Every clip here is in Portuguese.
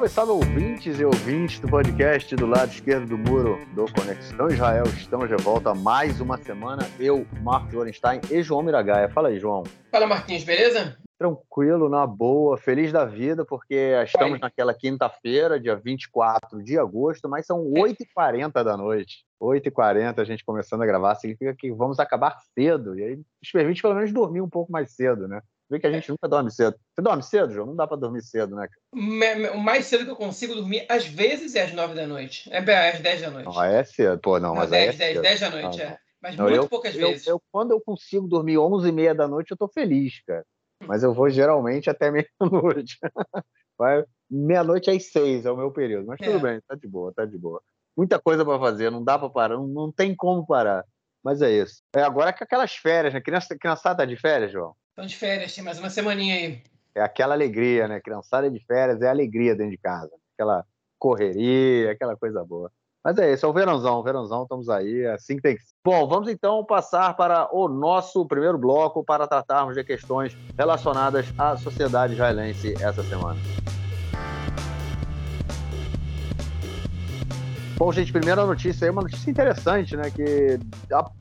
Salve, salve ouvintes e ouvintes do podcast do lado esquerdo do muro do Conexão Israel. Estamos de volta mais uma semana. Eu, Marcos Lorenstein e João Miragaia. Fala aí, João. Fala, Marquinhos, beleza? Tranquilo, na boa, feliz da vida, porque estamos Oi. naquela quinta-feira, dia 24 de agosto, mas são 8h40 da noite. 8h40 a gente começando a gravar, significa que vamos acabar cedo. E aí nos permite pelo menos dormir um pouco mais cedo, né? Vê que a gente nunca dorme cedo. Você dorme cedo, João? Não dá para dormir cedo, né? O mais cedo que eu consigo dormir, às vezes, é às 9 da noite. É, é às 10 da noite. Não, é cedo. Pô, não, não mas 10, é 10, 10 da noite, não, é. Mas não, muito eu, poucas eu, vezes. Eu, quando eu consigo dormir 11 e meia da noite, eu tô feliz, cara. Mas eu vou geralmente até meia-noite. Meia-noite às seis é o meu período. Mas tudo é. bem, tá de boa, tá de boa. Muita coisa para fazer, não dá para parar, não, não tem como parar. Mas é isso. É agora que aquelas férias, né? Criança, criançada tá de férias, João? Estão de férias, tem mais uma semaninha aí. É aquela alegria, né? Criançada de férias é alegria dentro de casa. Aquela correria, aquela coisa boa. Mas é isso, é o verãozão, o verãozão, estamos aí, é assim que tem que ser. Bom, vamos então passar para o nosso primeiro bloco para tratarmos de questões relacionadas à sociedade israelense essa semana. Bom, gente, primeira notícia aí, uma notícia interessante, né? Que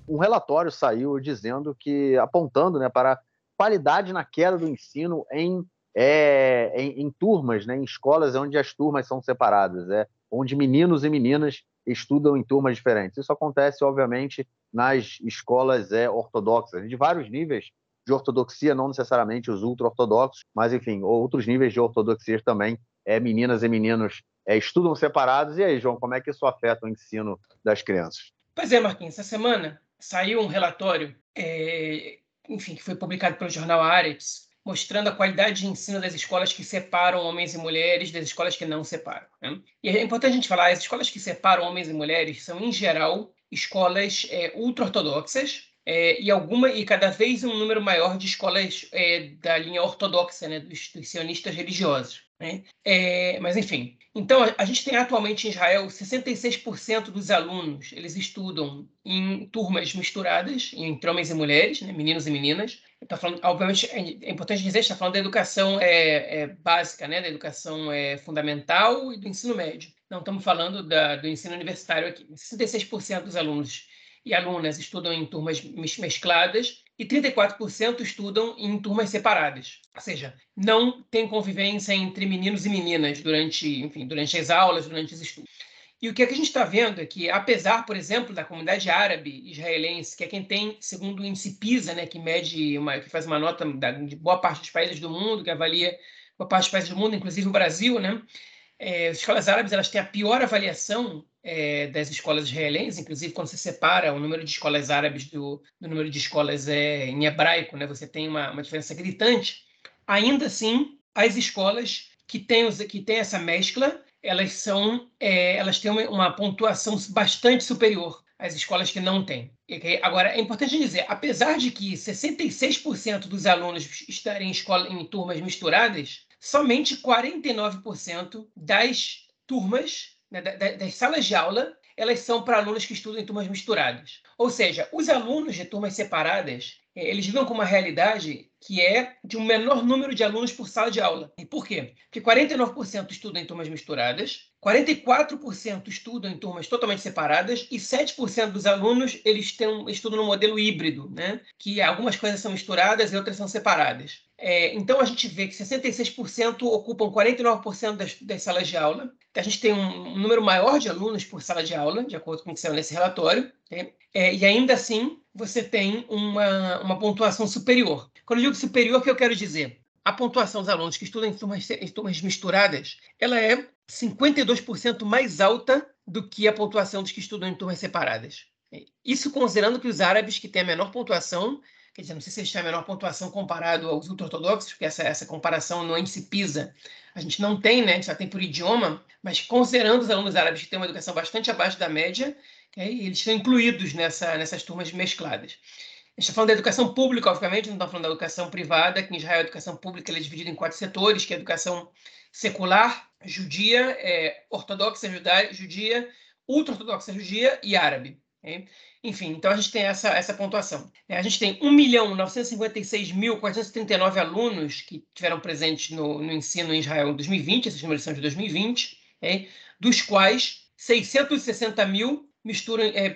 um relatório saiu dizendo que, apontando né, para qualidade na queda do ensino em, é, em, em, turmas, né, em escolas onde as turmas são separadas, é, onde meninos e meninas estudam em turmas diferentes. Isso acontece, obviamente, nas escolas é, ortodoxas, de vários níveis de ortodoxia, não necessariamente os ultra-ortodoxos, mas, enfim, outros níveis de ortodoxia também, é, meninas e meninos é, estudam separados. E aí, João, como é que isso afeta o ensino das crianças? Pois é, Marquinhos, essa semana saiu um relatório é, enfim, que foi publicado pelo jornal Aretz, mostrando a qualidade de ensino das escolas que separam homens e mulheres das escolas que não separam. Né? E é importante a gente falar, as escolas que separam homens e mulheres são, em geral, escolas é, ultra-ortodoxas, é, e alguma e cada vez um número maior de escolas é, da linha ortodoxa, né, dos, dos sionistas religiosos. Né? É, mas enfim, então a, gente tem atualmente em Israel 66% dos alunos eles estudam em turmas misturadas entre homens e mulheres, né, meninos e meninas. Tá falando, obviamente é, é importante dizer, está falando da educação é, é, básica, né, da educação é, fundamental e do ensino médio. Não estamos falando da, do ensino universitário aqui. 66% dos alunos e alunas estudam em turmas mescladas e 34% estudam em turmas separadas. Ou seja, não tem convivência entre meninos e meninas durante, enfim, durante as aulas, durante os estudos. E o que, é que a gente está vendo é que, apesar, por exemplo, da comunidade árabe israelense, que é quem tem, segundo o índice PISA, né, que mede, uma, que faz uma nota de boa parte dos países do mundo, que avalia boa parte dos países do mundo, inclusive o Brasil, né, é, as escolas árabes elas têm a pior avaliação é, das escolas israelenses, inclusive quando você separa o número de escolas árabes do, do número de escolas é, em hebraico, né, você tem uma, uma diferença gritante. Ainda assim, as escolas que têm, os, que têm essa mescla, elas são, é, elas têm uma, uma, pontuação bastante superior às escolas que não têm. Agora, é importante dizer, apesar de que 66% dos alunos estarem em, escola, em turmas misturadas, somente 49% das turmas, né, das salas de aula, elas são para alunos que estudam em turmas misturadas. Ou seja, os alunos de turmas separadas, eh, eles vivem com uma realidade que é de um menor número de alunos por sala de aula. E por quê? Porque 49% estudam em turmas misturadas, 44% estudam em turmas totalmente separadas e 7% dos alunos eles têm, estudam no modelo híbrido, né? que algumas coisas são misturadas e outras são separadas. É, então a gente vê que 66% ocupam 49% das, das, salas de aula. A gente tem um, um, número maior de alunos por sala de aula, de acordo com o que saiu nesse relatório. Né? É, e ainda assim você tem uma, uma pontuação superior. Quando eu digo superior, o que eu quero dizer? A pontuação dos alunos que estudam em turmas, em turmas misturadas, ela é 52% mais alta do que a pontuação dos que estudam em turmas separadas. Isso considerando que os árabes, que têm a menor pontuação, quer dizer, não sei se eles têm a menor pontuação comparado aos ultra-ortodoxos, porque essa, essa comparação no índice PISA a gente não tem, né? A gente só tem por idioma, mas considerando os alunos árabes que têm uma educação bastante abaixo da média, eles estão incluídos nessa, nessas turmas mescladas. Está falando da educação pública, obviamente, não estamos falando da educação privada, que em Israel a educação pública é dividida em quatro setores, que é a educação secular, judia, é, ortodoxa judia, ultra-ortodoxa judia e árabe. Okay? Enfim, então a gente tem essa, essa pontuação. É, a gente tem 1.956.439 alunos que tiveram presentes no, no, ensino em Israel em 2020, esses números são de 2020, okay? dos quais 660 mil é,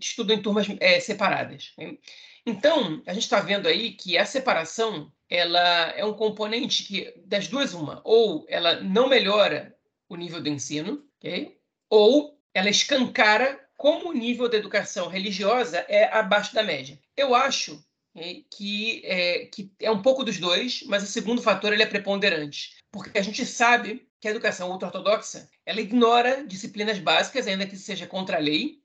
estudam em turmas é, separadas. Okay? Então, a gente está vendo aí que a separação ela é um componente que, das duas, uma, ou ela não melhora o nível do ensino, okay? ou ela escancara como o nível da educação religiosa é abaixo da média. Eu acho okay, que, é, que é um pouco dos dois, mas o segundo fator ele é preponderante, porque a gente sabe que a educação ultra-ortodoxa ela ignora disciplinas básicas, ainda que seja contra a lei,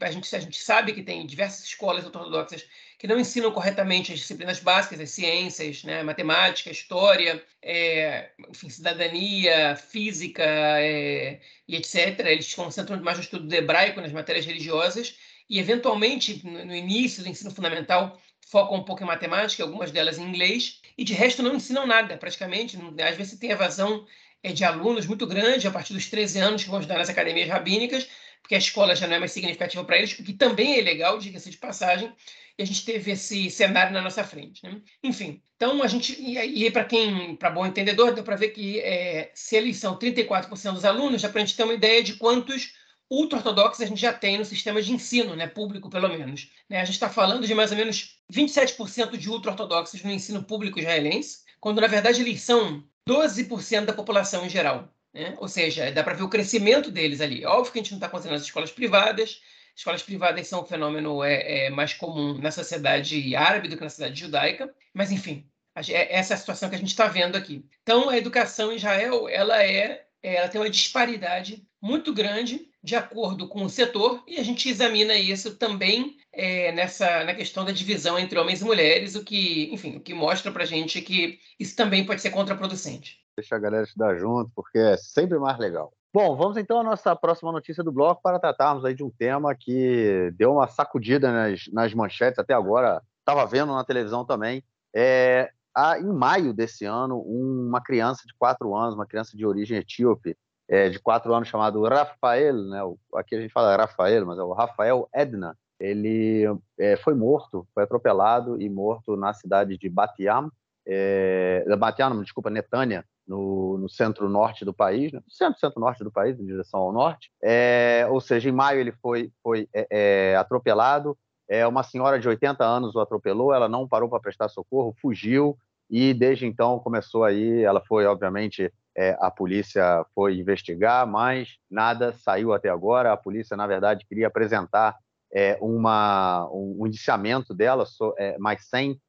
a gente, a gente sabe que tem diversas escolas ortodoxas que não ensinam corretamente as disciplinas básicas, as ciências, né, matemática, história, é, enfim, cidadania, física é, e etc. Eles se concentram mais no estudo do hebraico, nas matérias religiosas, e, eventualmente, no, início do ensino fundamental, focam um pouco em matemática, algumas delas em inglês, e de resto não ensinam nada, praticamente. Às vezes tem evasão é, de alunos muito grande a partir dos 13 anos que vão estudar nas academias rabínicas, porque a escola já não é mais significativa para eles, o que também é legal, diga-se de passagem, e a gente teve esse cenário na nossa frente. Né? Enfim, então a gente, e, para quem, para bom entendedor, deu para ver que é, se eles são 34% dos alunos, já para a gente ter uma ideia de quantos ultra-ortodoxos a gente já tem no sistema de ensino, né, público pelo menos. Né? A gente está falando de mais ou menos 27% de ultra-ortodoxos no ensino público israelense, quando na verdade eles são 12% da população em geral. Né? Ou seja, dá para ver o crescimento deles ali. Óbvio que a gente não está considerando as escolas privadas. Escolas privadas são um fenômeno é, é, mais comum na sociedade árabe do que na sociedade judaica. Mas, enfim, é, essa é a situação que a gente está vendo aqui. Então, a educação em Israel ela é, ela tem uma disparidade muito grande de acordo com o setor e a gente examina isso também é, nessa na questão da divisão entre homens e mulheres, o que, enfim, o que mostra para a gente que isso também pode ser contraproducente. Deixa a galera estudar junto, porque é sempre mais legal. Bom, vamos então à nossa próxima notícia do bloco para tratarmos aí de um tema que deu uma sacudida nas, nas manchetes até agora. Estava vendo na televisão também. É, há, em maio desse ano, uma criança de quatro anos, uma criança de origem etíope, é, de quatro anos, chamado Rafael, né? aqui a gente fala Rafael, mas é o Rafael Edna, ele é, foi morto, foi atropelado e morto na cidade de Batiam, é, Batiam, desculpa, Netânia, no, no centro-norte do país, né? centro, centro-norte do país, em direção ao norte. É, ou seja, em maio ele foi, foi é, é, atropelado. É, uma senhora de 80 anos o atropelou, ela não parou para prestar socorro, fugiu e desde então começou aí. Ela foi, obviamente, é, a polícia foi investigar, mas nada saiu até agora. A polícia, na verdade, queria apresentar é, uma, um, um indiciamento dela, so, é, mas sem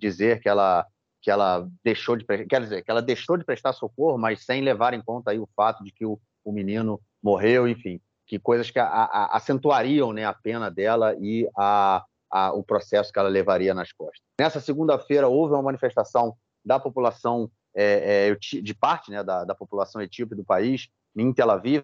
dizer que ela que ela deixou de quer dizer que ela deixou de prestar socorro, mas sem levar em conta aí o fato de que o, o menino morreu, enfim, que coisas que a, a, acentuariam né, a pena dela e a, o processo que ela levaria nas costas. Nessa segunda-feira houve uma manifestação da população é, é, de parte né, da, da, população etíope do país em Tel Aviv.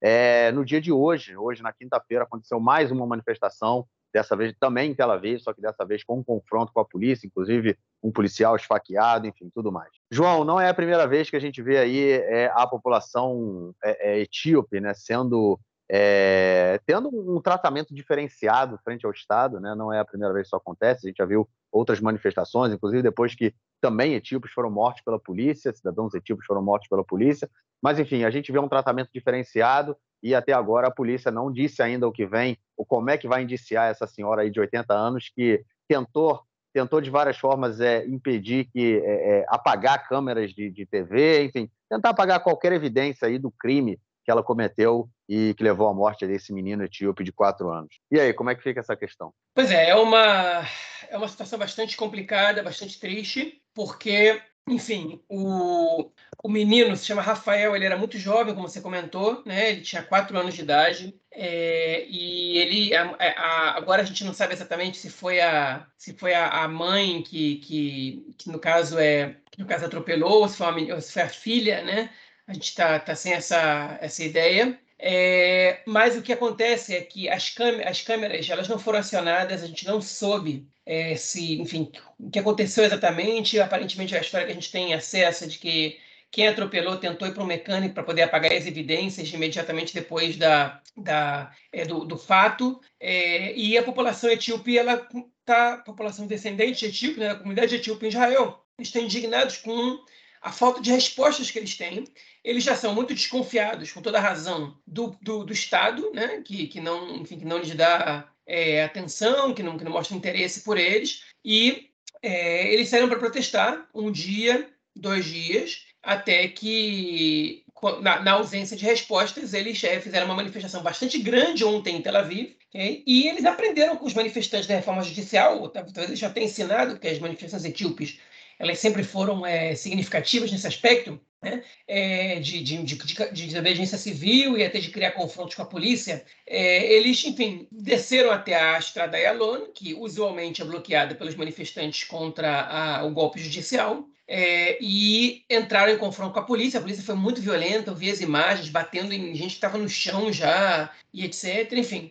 É, no dia de hoje, hoje na quinta-feira, aconteceu mais uma manifestação dessa vez também em Tel Aviv, só que dessa vez com um confronto com a polícia, inclusive um policial esfaqueado, enfim, tudo mais. João, não é a primeira vez que a gente vê aí é, a população é, é, etíope né, sendo é, tendo um tratamento diferenciado frente ao Estado, né? não é a primeira vez que isso acontece, a gente já viu outras manifestações, inclusive depois que também etíopes foram mortos pela polícia, cidadãos etíopes foram mortos pela polícia, mas enfim, a gente vê um tratamento diferenciado e até agora a polícia não disse ainda o que vem, ou como é que vai indiciar essa senhora aí de 80 anos que tentou tentou de várias formas é, impedir que é, é, apagar câmeras de, de TV, enfim, tentar apagar qualquer evidência aí do crime que ela cometeu e que levou à morte desse menino etíope de quatro anos. E aí, como é que fica essa questão? Pois é, é uma, é uma situação bastante complicada, bastante triste, porque enfim, o, o menino se chama Rafael, ele era muito jovem, como você comentou, né? Ele tinha quatro anos de idade é, e ele a, a, agora a gente não sabe exatamente se foi a se foi a, a mãe que, que, que, no caso é no caso atropelou ou se foi, ou se foi a filha, né? A gente está tá sem essa essa ideia. É, mas o que acontece é que as, câmeras, as câmeras elas não foram acionadas, a gente não soube é, se, enfim, o que aconteceu exatamente. Aparentemente, a história que a gente tem acesso é de que, Quem atropelou tentou ir para o mecânico para poder apagar as evidências imediatamente depois da, da, é, do, do, fato. É, e a população etíope, ela tá, população descendente etíope, né, a comunidade etíope em Israel, estão indignados com a falta de respostas que eles têm. Eles já são muito desconfiados, com toda razão, do, do, do Estado, né, que, que, não, enfim, que não lhes dá é, atenção, que não, que não mostra interesse por eles. E é, eles saíram para protestar um dia, dois dias, até que, na, na ausência de respostas, eles é, fizeram uma manifestação bastante grande ontem em Tel Aviv, e eles aprenderam com os manifestantes da reforma judicial, talvez eles já tenham ensinado que as manifestações etíopes elas sempre foram é, significativas nesse aspecto, né? É, de, de, de, de, desobediência civil e até de criar confrontos com a polícia, é, eles, enfim, desceram até a Estrada Yalon, que usualmente é bloqueada pelos manifestantes contra a, o golpe judicial, é, e entraram em confronto com a polícia. A polícia foi muito violenta, eu vi as imagens batendo em gente que estava no chão já, e etc. Enfim,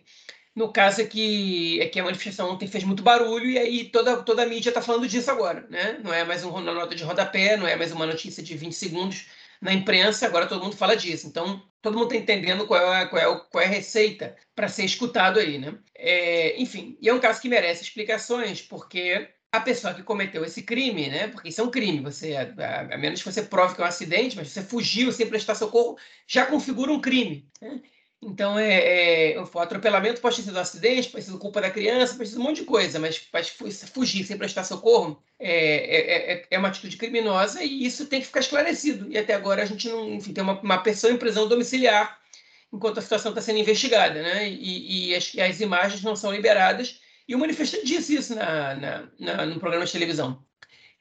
no caso é que, é que a manifestação ontem fez muito barulho e aí toda, toda a mídia está falando disso agora. Né? Não é mais uma nota de rodapé, não é mais uma notícia de 20 segundos na imprensa, agora todo mundo fala disso. Então, todo mundo está entendendo qual é, qual, é, qual é a receita para ser escutado aí. Né? É, enfim, e é um caso que merece explicações, porque a pessoa que cometeu esse crime, né? Porque isso é um crime, você, a, a, menos que você prove que é um acidente, mas você fugiu sem prestar socorro, já configura um crime. Né? Então, é, é, o atropelamento pode ter sido um acidente, pode ter sido culpa da criança, pode ter sido um monte de coisa, mas, mas fugir sem prestar socorro é, é, é, é, uma atitude criminosa e isso tem que ficar esclarecido. E até agora a gente não enfim, tem uma, uma pessoa em prisão domiciliar enquanto a situação está sendo investigada, né? E, e, as, e, as, imagens não são liberadas. E o manifestante disse isso na, na, na, no programa de televisão.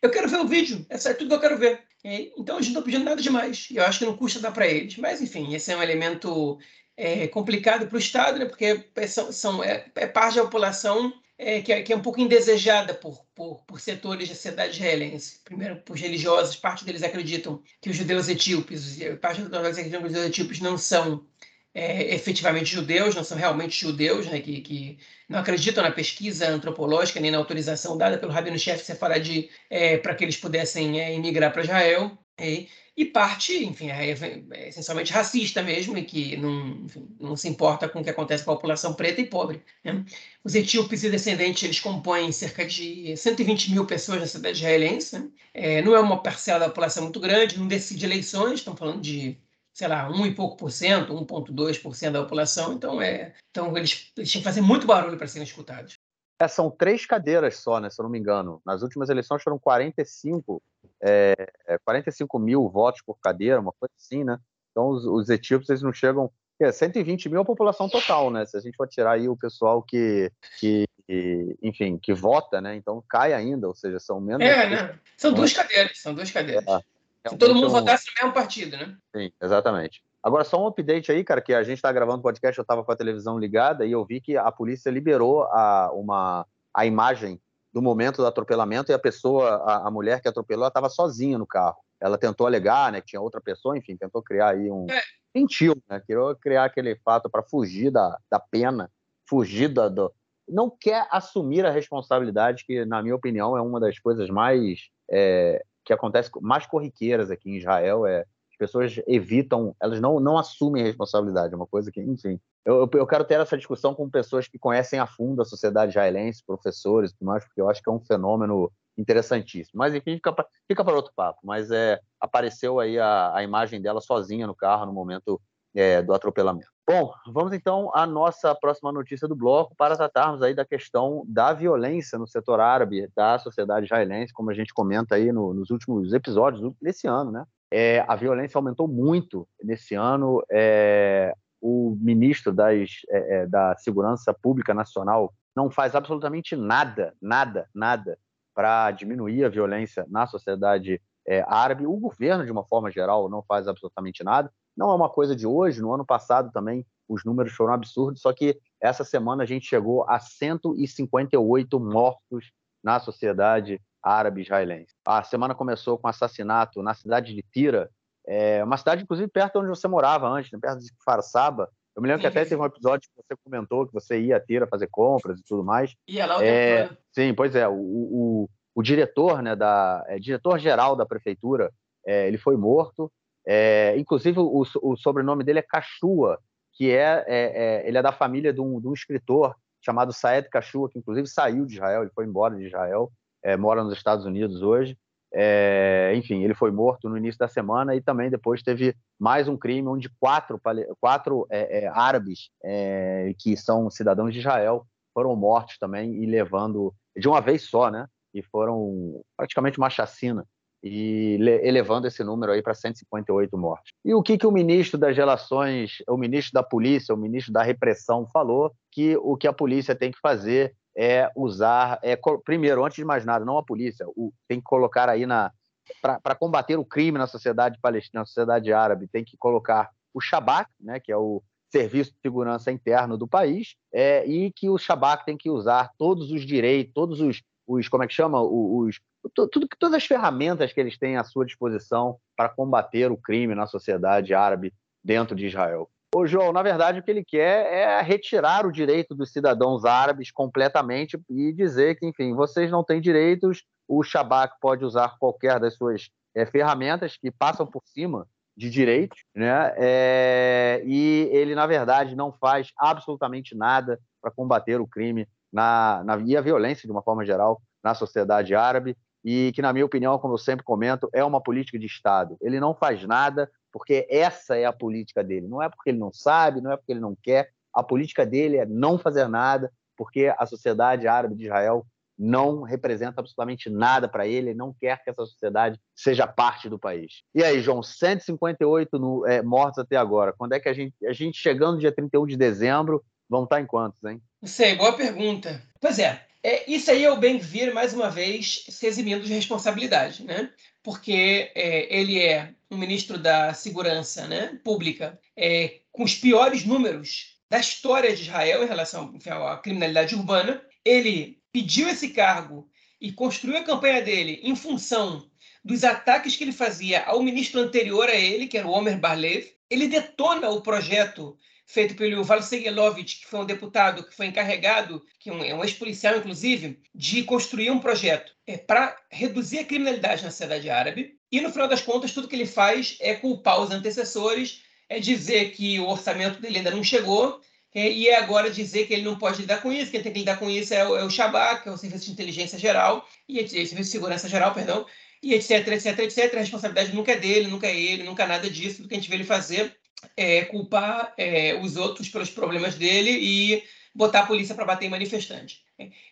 Eu quero ver o vídeo, essa é tudo que eu quero ver. Então, a gente não está pedindo nada demais. Eu acho que não custa dar para eles. Mas, enfim, esse é um elemento é, complicado para o Estado, né, porque é, são, são é, é, parte da população é, que, é, que, é, um pouco indesejada por, por, por, setores da sociedade israelense. Primeiro, por religiosos, parte deles acreditam que os judeus etíopes, parte dos acreditam que os judeus etíopes não são é, efetivamente judeus, não são realmente judeus, né, que, que, não acreditam na pesquisa antropológica nem na autorização dada pelo Rabino-chefe Sefaradi é, para que eles pudessem é, emigrar para Israel. E, e parte, enfim, é, é, essencialmente racista mesmo, e que não, enfim, não se importa com o que acontece com a população preta e pobre. Né? Os etíopes e descendentes, eles compõem cerca de 120 mil pessoas na cidade israelense, né? é, não é uma parcela da população muito grande, não decide eleições, estão falando de sei lá, um e pouco por cento, 1,2% da população, então é, então eles, eles que fazer muito barulho para serem escutados. É, são três cadeiras só, né, se eu não me engano. Nas últimas eleições foram 45, é, 45 mil votos por cadeira, uma coisa assim, né? Então os, os etíopes eles não chegam. É, 120 mil é a população total, né? Se a gente for tirar aí o pessoal que, que, enfim, que vota, né? Então cai ainda, ou seja, são menos. É, né? São duas cadeiras, são duas cadeiras. É, Se todo mundo um... votasse no mesmo partido, né? Sim, exatamente. Agora, só um update aí, cara, que a gente está gravando o podcast, eu estava com a televisão ligada e eu vi que a polícia liberou a, uma, a imagem do momento do atropelamento e a pessoa, a, a mulher que atropelou, estava sozinha no carro. Ela tentou alegar, né, que tinha outra pessoa, enfim, tentou criar aí um... É. Mentiu, né? Queria criar aquele fato para fugir da, da pena, fugir da... Do... Não quer assumir a responsabilidade, que, na minha opinião, é uma das coisas mais... É, que acontece mais corriqueiras aqui em Israel, é pessoas evitam, elas não, não assumem responsabilidade, é uma coisa que, enfim. Eu, eu quero ter essa discussão com pessoas que conhecem a fundo a sociedade israelense, professores e tudo mais, porque eu acho que é um fenômeno interessantíssimo. Mas, enfim, fica, fica para outro papo. Mas é, apareceu aí a, a imagem dela sozinha no carro no momento é, do atropelamento. Bom, vamos então à nossa próxima notícia do bloco para tratarmos aí da questão da violência no setor árabe da sociedade israelense, como a gente comenta aí no, nos últimos episódios desse ano, né? É, a violência aumentou muito nesse ano. É, o ministro das, é, é, da Segurança Pública Nacional não faz absolutamente nada, nada, nada para diminuir a violência na sociedade é, árabe. O governo, de uma forma geral, não faz absolutamente nada. Não é uma coisa de hoje. No ano passado também os números foram absurdos. Só que essa semana a gente chegou a 158 mortos na sociedade árabe-israelense. A semana começou com assassinato na cidade de Tira, é uma cidade, inclusive, perto onde você morava antes, né? perto de Farsaba. Eu me lembro que até teve um episódio que você comentou que você ia a Tira fazer compras e tudo mais. Ia lá o é, Sim, pois é. O, o, o diretor, né, da, é, diretor-geral da prefeitura, é, ele foi morto. É, inclusive, o, o, sobrenome dele é Cachua, que é, é, é, ele é da família de um, de um, escritor chamado Saed Cachua, que inclusive saiu de Israel, ele foi embora de Israel, é, mora nos Estados Unidos hoje. É, enfim, ele foi morto no início da semana e também depois teve mais um crime onde quatro, quatro é, é, árabes é, que são cidadãos de Israel foram mortos também e levando de uma vez só, né? E foram praticamente uma chacina e elevando esse número aí para 158 mortes. E o que, que o ministro das Relações, o ministro da Polícia, o ministro da Repressão falou que o que a polícia tem que fazer é usar, é, primeiro, antes de mais nada, não a polícia, o, tem que colocar aí na para combater o crime na sociedade palestina, na sociedade árabe, tem que colocar o Shabak, né, que é o Serviço de Segurança Interno do país, é, e que o Shabak tem que usar todos os direitos, todos os, os como é que chama, os, tudo, todas as ferramentas que eles têm à sua disposição para combater o crime na sociedade árabe dentro de Israel. Ô, João, na verdade, o que ele quer é retirar o direito dos cidadãos árabes completamente e dizer que, enfim, vocês não têm direitos, o Shabak pode usar qualquer das suas é, ferramentas que passam por cima de direitos, né? É, e ele, na verdade, não faz absolutamente nada para combater o crime na, na, e a violência, de uma forma geral, na sociedade árabe, e que, na minha opinião, como eu sempre comento, é uma política de Estado. Ele não faz nada porque essa é a política dele. Não é porque ele não sabe, não é porque ele não quer. A política dele é não fazer nada, porque a sociedade árabe de Israel não representa absolutamente nada para ele, ele não quer que essa sociedade seja parte do país. E aí, João, 158 no, é, mortos até agora. Quando é que a gente, a gente chegando dia 31 de dezembro, vão estar em quantos, hein? Não sei, boa pergunta. Pois é, é isso aí é o Ben-Gvir, mais uma vez, se eximindo de responsabilidade, né? Porque é, ele é um ministro da Segurança né, Pública é, com os piores números da história de Israel em relação enfim, à criminalidade urbana. Ele pediu esse cargo e construiu a campanha dele em função dos ataques que ele fazia ao ministro anterior a ele, que era o Omer Barlev. Ele detona o projeto feito pelo Val Segelovich, que foi um deputado que foi encarregado, que é um ex-policial, inclusive, de construir um projeto é, para reduzir a criminalidade na sociedade árabe. E, no final das contas, tudo que ele faz é culpar os antecessores, é dizer que o orçamento dele ainda não chegou, é, e é agora dizer que ele não pode lidar com isso, quem tem que lidar com isso é o, é o Shabak, que é o Serviço de Inteligência Geral, e o Serviço de Segurança Geral, perdão, e etc, etc, etc. A responsabilidade nunca é dele, nunca é ele, nunca é nada disso. Tudo que a gente vê ele fazer é culpar é, os outros pelos problemas dele e botar a polícia para bater em manifestante.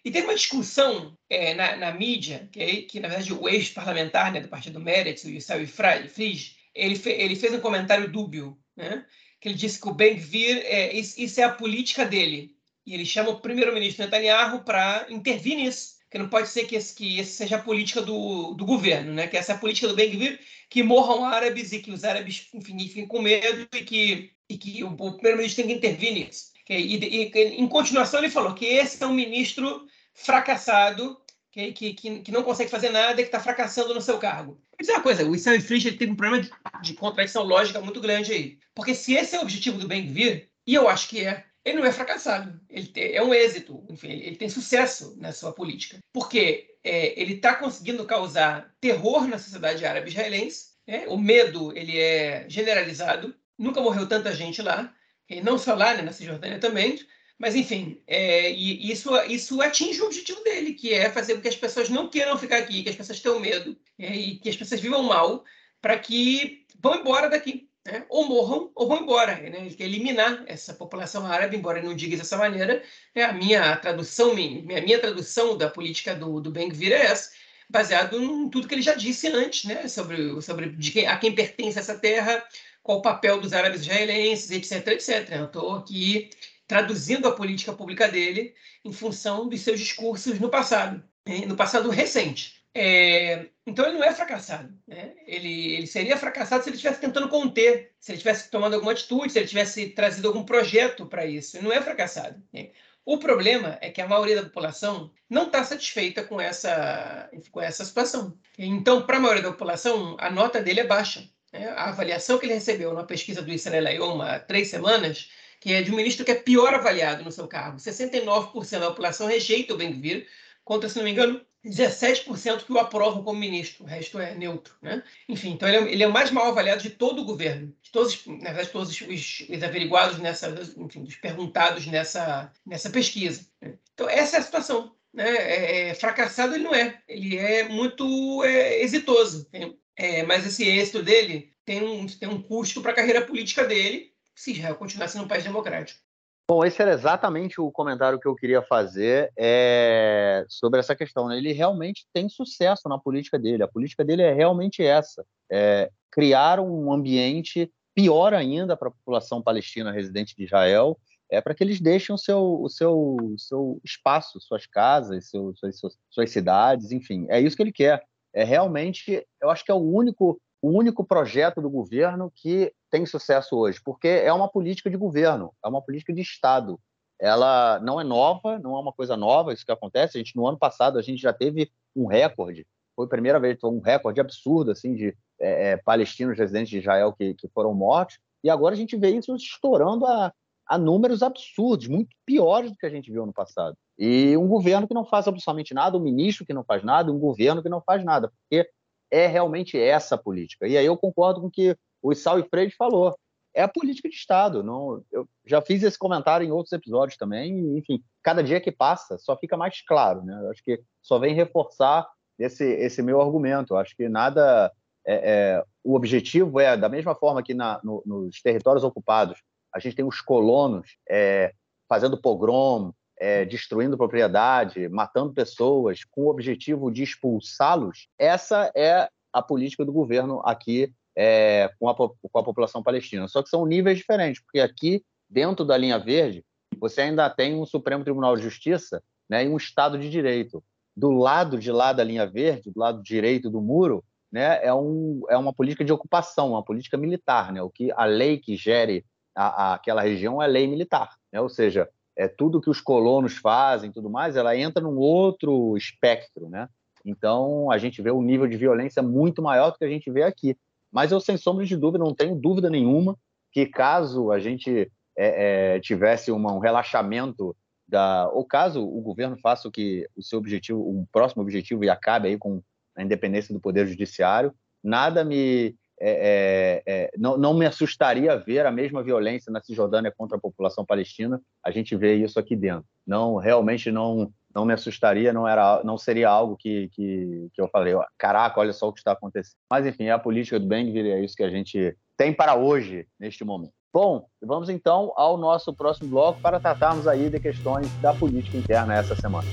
E teve uma discussão é, na, na, mídia, que, que, na verdade o ex-parlamentar né, do partido Meretz, o Yusuf Frisch, ele, fe, ele fez um comentário dúbio, né, que ele disse que o Ben-Gvir, é, isso, isso é a política dele. E ele chama o primeiro-ministro Netanyahu para intervir nisso que não pode ser que esse, que esse seja a política do, do governo, né? que essa é a política do Ben-Gvir, que morram árabes e que os árabes fiquem com medo e que, e que o, primeiro-ministro tem que intervir nisso. E, e, em continuação, ele falou que esse é um ministro fracassado, que, que, que não consegue fazer nada e que está fracassando no seu cargo. Vou dizer uma coisa, o Issam Frisch teve um problema de, de contradição lógica muito grande aí. Porque se esse é o objetivo do Ben-Gvir, e eu acho que é, ele não é fracassado, ele tem, é um êxito, enfim, ele, tem sucesso na sua política, porque é, ele está conseguindo causar terror na sociedade árabe israelense, né? o medo ele é generalizado, nunca morreu tanta gente lá, e não só lá, né, na Cisjordânia também, mas enfim, é, e isso, isso atinge o objetivo dele, que é fazer com que as pessoas não queiram ficar aqui, que as pessoas tenham medo, é, e que as pessoas vivam mal, para que vão embora daqui né? ou morram ou vão embora. Né? Ele quer eliminar essa população árabe, embora ele não diga dessa maneira. Né? A minha tradução, minha, minha tradução da política do, do Ben-Gvir é essa, baseado em tudo que ele já disse antes, né? sobre, sobre quem, a quem pertence essa terra, qual o papel dos árabes israelenses, etc, etc. Eu estou aqui traduzindo a política pública dele em função dos seus discursos no passado, né? no passado recente. É, então ele não é fracassado. Né? Ele, ele seria fracassado se ele estivesse tentando conter, se ele estivesse tomando alguma atitude, se ele tivesse trazido algum projeto para isso. Ele não é fracassado. Né? O problema é que a maioria da população não está satisfeita com essa, com essa situação. Então, para a maioria da população, a nota dele é baixa. Né? A avaliação que ele recebeu na pesquisa do Israel há três semanas, que é de um ministro que é pior avaliado no seu cargo. 69% da população rejeita o Ben-Gvir, contra, se não me engano, 17% que o aprovam como ministro, o resto é neutro. Né? Enfim, então ele é, ele é, o mais mal avaliado de todo o governo, de todos, na verdade, todos os, os averiguados nessa, enfim, os perguntados nessa, nessa pesquisa. Né? Então, essa é a situação. Né? É, é, fracassado ele não é, ele é muito é, exitoso. É, mas esse êxito dele tem um, tem um custo para a carreira política dele, se Israel continuar sendo um país democrático. Bom, esse era exatamente o comentário que eu queria fazer é, sobre essa questão. Né? Ele realmente tem sucesso na política dele. A política dele é realmente essa: é criar um ambiente pior ainda para a população palestina residente de Israel, é para que eles deixem o seu, o seu, seu espaço, suas casas, seu, suas, suas cidades, enfim. É isso que ele quer. É realmente, eu acho que é o único o único projeto do governo que tem sucesso hoje, porque é uma política de governo, é uma política de Estado. Ela não é nova, não é uma coisa nova isso que acontece. A gente no ano passado a gente já teve um recorde, foi a primeira vez, foi um recorde absurdo assim de é, é, palestinos residentes de Israel que, que foram mortos. E agora a gente vê isso estourando a, a números absurdos, muito piores do que a gente viu no passado. E um governo que não faz absolutamente nada, um ministro que não faz nada, um governo que não faz nada, porque é realmente essa a política. E aí eu concordo com o que o Issal e Freire falou. É a política de Estado. Não, eu já fiz esse comentário em outros episódios também. E, enfim, cada dia que passa só fica mais claro. Né? Eu acho que só vem reforçar esse, esse meu argumento. Eu acho que nada. É, é, o objetivo é, da mesma forma que na, no, nos territórios ocupados, a gente tem os colonos é, fazendo pogrom, é, destruindo propriedade, matando pessoas, com o objetivo de expulsá-los, essa é a política do governo aqui é, com, a, com a população palestina. Só que são níveis diferentes, porque aqui, dentro da linha verde, você ainda tem um Supremo Tribunal de Justiça né, e um Estado de Direito. Do lado de lá da linha verde, do lado direito do muro, né, é, um, é uma política de ocupação, uma política militar. Né, o que a lei que gere a, a, aquela região é lei militar. Né, ou seja, é, tudo que os colonos fazem tudo mais, ela entra num outro espectro, né? Então, a gente vê um nível de violência muito maior do que a gente vê aqui. Mas eu, sem sombra de dúvida, não tenho dúvida nenhuma que caso a gente é, é, tivesse uma, um relaxamento da, ou caso o governo faça o que o seu objetivo, o próximo objetivo e acabe aí com a independência do poder judiciário, nada me é, é, é, não, não, me assustaria ver a mesma violência na Cisjordânia contra a população palestina. A gente vê isso aqui dentro. Não, realmente não, não me assustaria, não era, não seria algo que, que, que eu falei, caraca, olha só o que está acontecendo. Mas enfim, é a política do Ben-Gvir, é isso que a gente tem para hoje, neste momento. Bom, vamos então ao nosso próximo bloco para tratarmos aí de questões da política interna essa semana.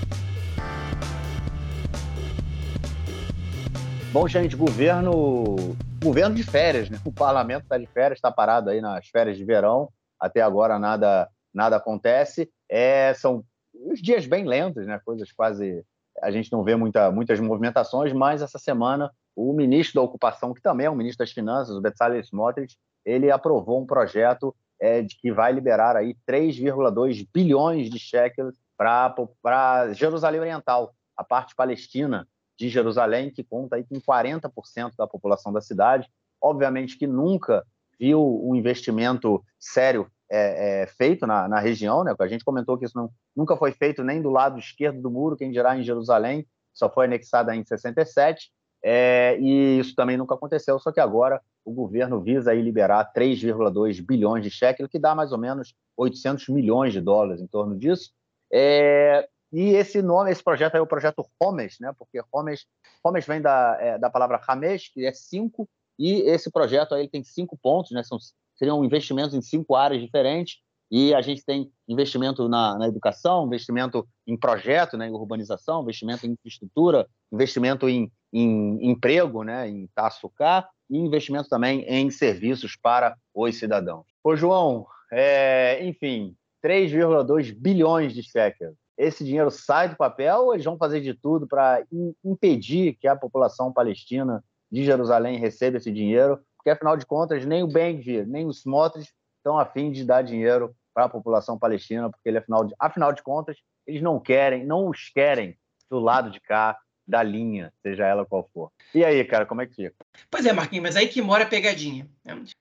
Bom, gente, governo governo de férias, né? O parlamento está de férias, está parado aí nas férias de verão. Até agora nada nada acontece. É, são os dias bem lentos, né? Coisas quase a gente não vê muita, muitas movimentações, mas essa semana o ministro da Ocupação, que também é o ministro das Finanças, o Bezalel Smotrich, ele aprovou um projeto é, de que vai liberar aí 3,2 bilhões de shekels para Jerusalém Oriental, a parte palestina de Jerusalém, que conta aí com 40% da população da cidade. Obviamente que nunca viu um investimento sério é, é, feito na, na, região, né? A gente comentou que isso não, nunca foi feito nem do lado esquerdo do muro, quem dirá em Jerusalém, só foi anexada em 67, é, e isso também nunca aconteceu, só que agora o governo visa aí liberar 3,2 bilhões de cheques, que dá mais ou menos 800 milhões de dólares em torno disso. É, e esse nome, esse projeto é o projeto Homes, né? Porque Homes, Homes vem da, é, da palavra Hamesh, que é cinco, e esse projeto aí tem cinco pontos, né? São, seriam investimentos em cinco áreas diferentes. E a gente tem investimento na, na educação, investimento em projeto, né, em urbanização, investimento em infraestrutura, investimento em, em emprego, né, em Taçucá, e investimento também em serviços para os cidadãos. Ô, João, é, enfim, 3,2 bilhões de shekels esse dinheiro sai do papel ou eles vão fazer de tudo para impedir que a população palestina de Jerusalém receba esse dinheiro? Porque, afinal de contas, nem o Ben-Gvir, nem os Smotrich estão a fim de dar dinheiro para a população palestina, porque, ele, afinal, de, afinal de contas, eles não querem, não os querem do lado de cá da linha, seja ela qual for. E aí, cara, como é que fica? Pois é, Marquinhos, mas aí que mora a pegadinha.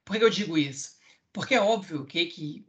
Por que eu digo isso? Porque é óbvio que, que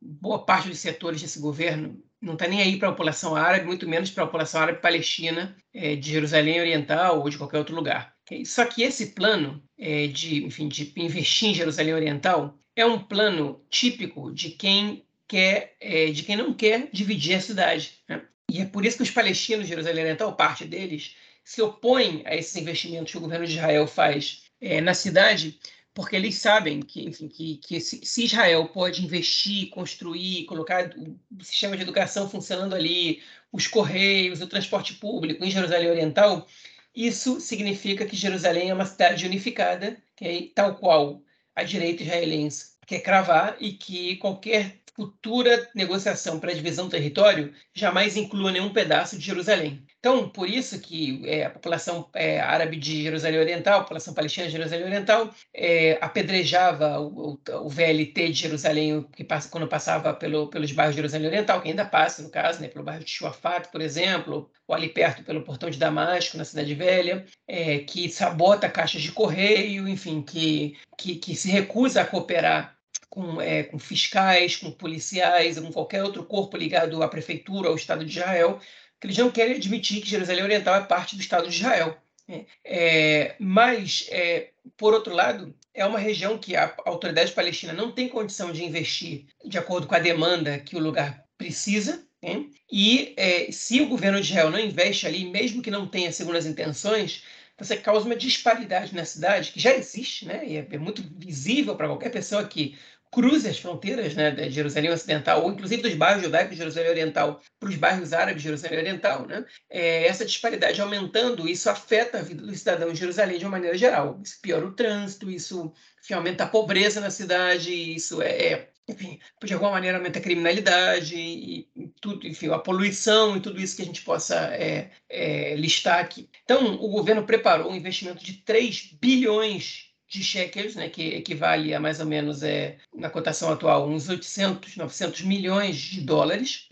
boa parte dos setores desse governo não está nem aí para a população árabe, muito menos para a população árabe palestina é, de Jerusalém Oriental ou de qualquer outro lugar. Só que esse plano é, de, enfim, de investir em Jerusalém Oriental é um plano típico de quem quer, é, de quem não quer dividir a cidade. Né? E é por isso que os palestinos de Jerusalém Oriental, parte deles, se opõem a esses investimentos que o governo de Israel faz é, na cidade, porque eles sabem que, enfim, que, que se Israel pode investir, construir, colocar o sistema de educação funcionando ali, os correios, o transporte público em Jerusalém Oriental, isso significa que Jerusalém é uma cidade unificada, que é tal qual a direita israelense quer cravar e que qualquer futura negociação para a divisão do território jamais inclua nenhum pedaço de Jerusalém. Então, por isso que é, a população é, árabe de Jerusalém Oriental, a população palestina de Jerusalém Oriental, é, apedrejava o, o, o, VLT de Jerusalém que passa, quando passava pelo, pelos bairros de Jerusalém Oriental, que ainda passa, no caso, né, pelo bairro de Shuafat, por exemplo, ou ali perto pelo Portão de Damasco, na Cidade Velha, é, que sabota caixas de correio, enfim, que, que, que se recusa a cooperar com, é, com fiscais, com policiais, com qualquer outro corpo ligado à prefeitura, ao Estado de Israel, que eles não querem admitir que Jerusalém Oriental é parte do Estado de Israel. É, é mas, é, por outro lado, é uma região que a autoridade palestina não tem condição de investir de acordo com a demanda que o lugar precisa. Né? E é, se o governo de Israel não investe ali, mesmo que não tenha segundas intenções, você causa uma disparidade na cidade que já existe, né? E é, é muito visível para qualquer pessoa que cruze as fronteiras né, de Jerusalém Ocidental, ou inclusive dos bairros judaicos de Jerusalém Oriental para os bairros árabes de Jerusalém Oriental. Né? É, essa disparidade aumentando, isso afeta a vida do cidadão de Jerusalém de uma maneira geral. Isso piora o trânsito, isso enfim, aumenta a pobreza na cidade, isso é, é enfim, de alguma maneira aumenta a criminalidade e, e, tudo, enfim, a poluição e tudo isso que a gente possa é, é, listar aqui. Então, o governo preparou um investimento de 3 bilhões de shekels, né, que equivale a mais ou menos, é, na cotação atual, uns 800, 900 milhões de dólares,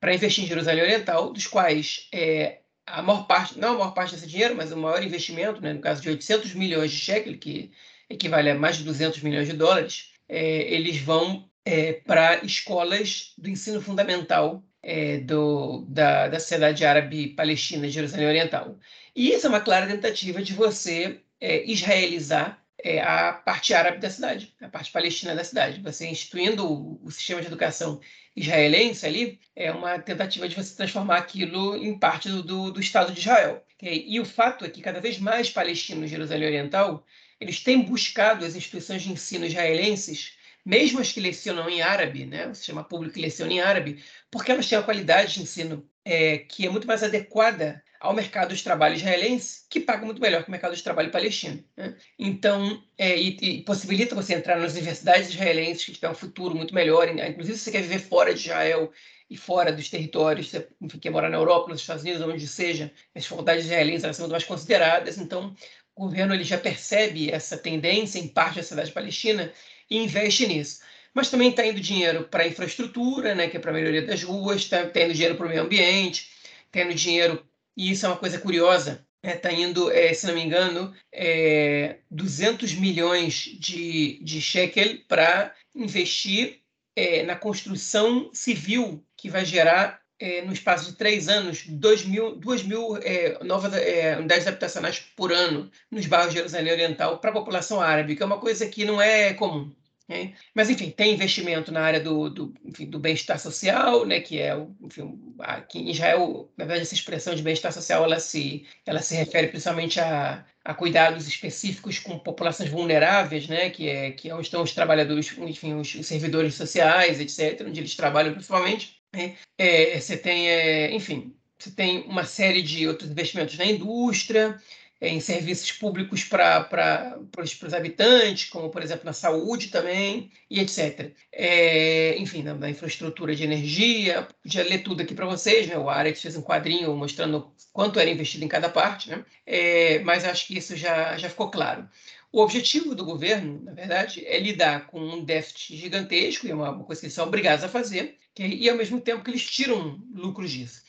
para investir em Jerusalém Oriental, dos quais é, a maior parte, não a maior parte desse dinheiro, mas o maior investimento, né, no caso de 800 milhões de shekels, que equivale a mais de 200 milhões de dólares, é, eles vão é, para escolas do ensino fundamental é, do, da, da sociedade árabe palestina de Jerusalém Oriental. E isso é uma clara tentativa de você é, israelizar é, a parte árabe da cidade, a parte palestina da cidade. Você instituindo o, sistema de educação israelense ali, é uma tentativa de você transformar aquilo em parte do, do, do Estado de Israel. Okay? E o fato é que cada vez mais palestinos de Jerusalém Oriental eles têm buscado as instituições de ensino israelenses mesmo as que lecionam em árabe, né, o sistema público que leciona em árabe, porque elas têm uma qualidade de ensino é, que é muito mais adequada ao mercado de trabalho israelense, que paga muito melhor que o mercado de trabalho palestino. Né? Então, é, e, e, possibilita você entrar nas universidades israelenses que tiver um futuro muito melhor, inclusive se você quer viver fora de Israel e fora dos territórios, você quer morar na Europa, nos Estados Unidos, onde seja, as faculdades israelenses elas são muito mais consideradas, então o governo ele já percebe essa tendência em parte da cidade palestina e investe nisso mas também está indo dinheiro para infraestrutura, né, que é para a melhoria das ruas, está tá indo dinheiro para o meio ambiente, está indo dinheiro e isso é uma coisa curiosa, está né? indo, é, se não me engano, é, 200 milhões de, de shekel para investir é, na construção civil que vai gerar, é, no espaço de três anos, 2 mil, 2 mil é, novas é, unidades habitacionais por ano nos bairros de Jerusalém Oriental para a população árabe, que é uma coisa que não é comum. Né? Mas, enfim, tem investimento na área do, do, do bem-estar social, né, que é, enfim, aqui em Israel, na verdade, essa expressão de bem-estar social, ela se, ela se refere principalmente a, a cuidados específicos com populações vulneráveis, né, que é, que é onde estão os trabalhadores, enfim, os servidores sociais, etc., onde eles trabalham principalmente. Né? É, você tem, é, enfim, você tem uma série de outros investimentos na indústria, em serviços públicos para os habitantes, como, por exemplo, na saúde também, e etc. É, enfim, na, na, infraestrutura de energia. Já ler tudo aqui para vocês, né? o Arex fez um quadrinho mostrando quanto era investido em cada parte, né? É, mas acho que isso já, já ficou claro. O objetivo do governo, na verdade, é lidar com um déficit gigantesco, e é uma, uma coisa que eles são obrigados a fazer, que, e ao mesmo tempo que eles tiram lucros disso.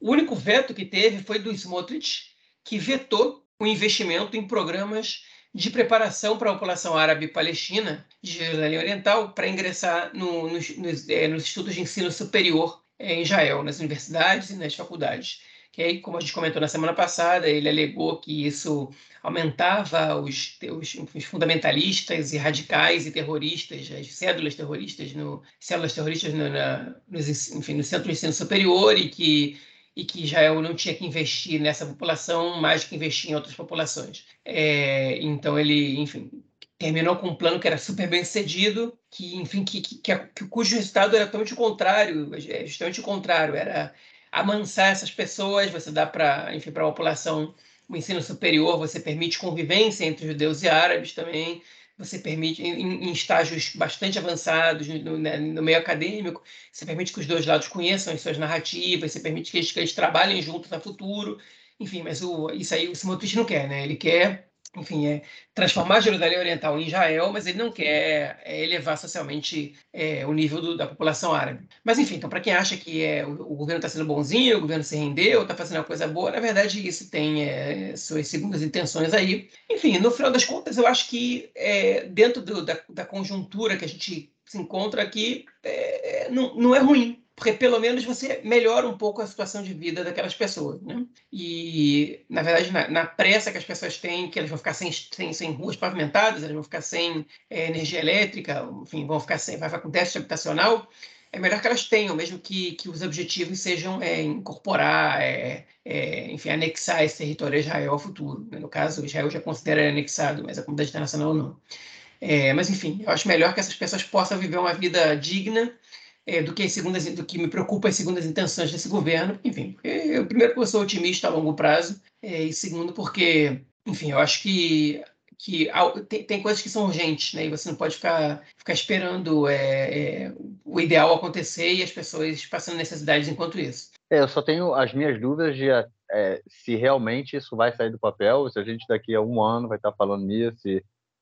O único veto que teve foi do Smotrich, que vetou o investimento em programas de preparação para a população árabe palestina de Jerusalém Oriental para ingressar no, nos, nos, é, nos, estudos de ensino superior é, em Israel, nas universidades e nas faculdades. Que aí, como a gente comentou na semana passada, ele alegou que isso aumentava os, os, os fundamentalistas e radicais e terroristas, as cédulas terroristas, no, células terroristas no, na, nos, enfim, no centro de ensino superior e que e que Israel não tinha que investir nessa população mais que investir em outras populações. É, então ele, enfim, terminou com um plano que era super bem sucedido, que, enfim, que, que, que, cujo resultado era totalmente o contrário, é, justamente o contrário, era amansar essas pessoas, você dá para, enfim, para a população o ensino superior, você permite convivência entre judeus e árabes também, você permite, em, em estágios bastante avançados no, né, no, meio acadêmico, você permite que os dois lados conheçam as suas narrativas, você permite que eles, que eles trabalhem juntos no futuro, enfim, mas o, isso aí o Smotrich não quer, né? Ele quer enfim, é transformar Jerusalém Oriental em Israel, mas ele não quer é, elevar socialmente é, o nível do, da população árabe. Mas, enfim, então, para quem acha que é, o, o governo está sendo bonzinho, o governo se rendeu, está fazendo uma coisa boa, na verdade, isso tem é, suas segundas intenções aí. Enfim, no final das contas, eu acho que é, dentro do, da, da, conjuntura que a gente se encontra aqui, é, é, não, não é ruim porque pelo menos você melhora um pouco a situação de vida daquelas pessoas, né? E, na verdade, na, na pressa que as pessoas têm, que elas vão ficar sem, sem, sem ruas pavimentadas, elas vão ficar sem é, energia elétrica, enfim, vão ficar sem, vai ficar com habitacional, é melhor que elas tenham, mesmo que, que os objetivos sejam é, incorporar, é, é, enfim, anexar esse território a Israel ao futuro. Né? No caso, Israel já considera anexado, mas a comunidade internacional não. É, mas, enfim, eu acho melhor que essas pessoas possam viver uma vida digna é, do que as segundas, do que me preocupa as segundas intenções desse governo. Enfim, eu, primeiro porque eu sou otimista a longo prazo é, e segundo porque, enfim, eu acho que que tem, tem, coisas que são urgentes, né? E você não pode ficar, ficar esperando é, é, o ideal acontecer e as pessoas passando necessidades enquanto isso. É, eu só tenho as minhas dúvidas de é, se realmente isso vai sair do papel, se a gente daqui a um ano vai estar falando nisso,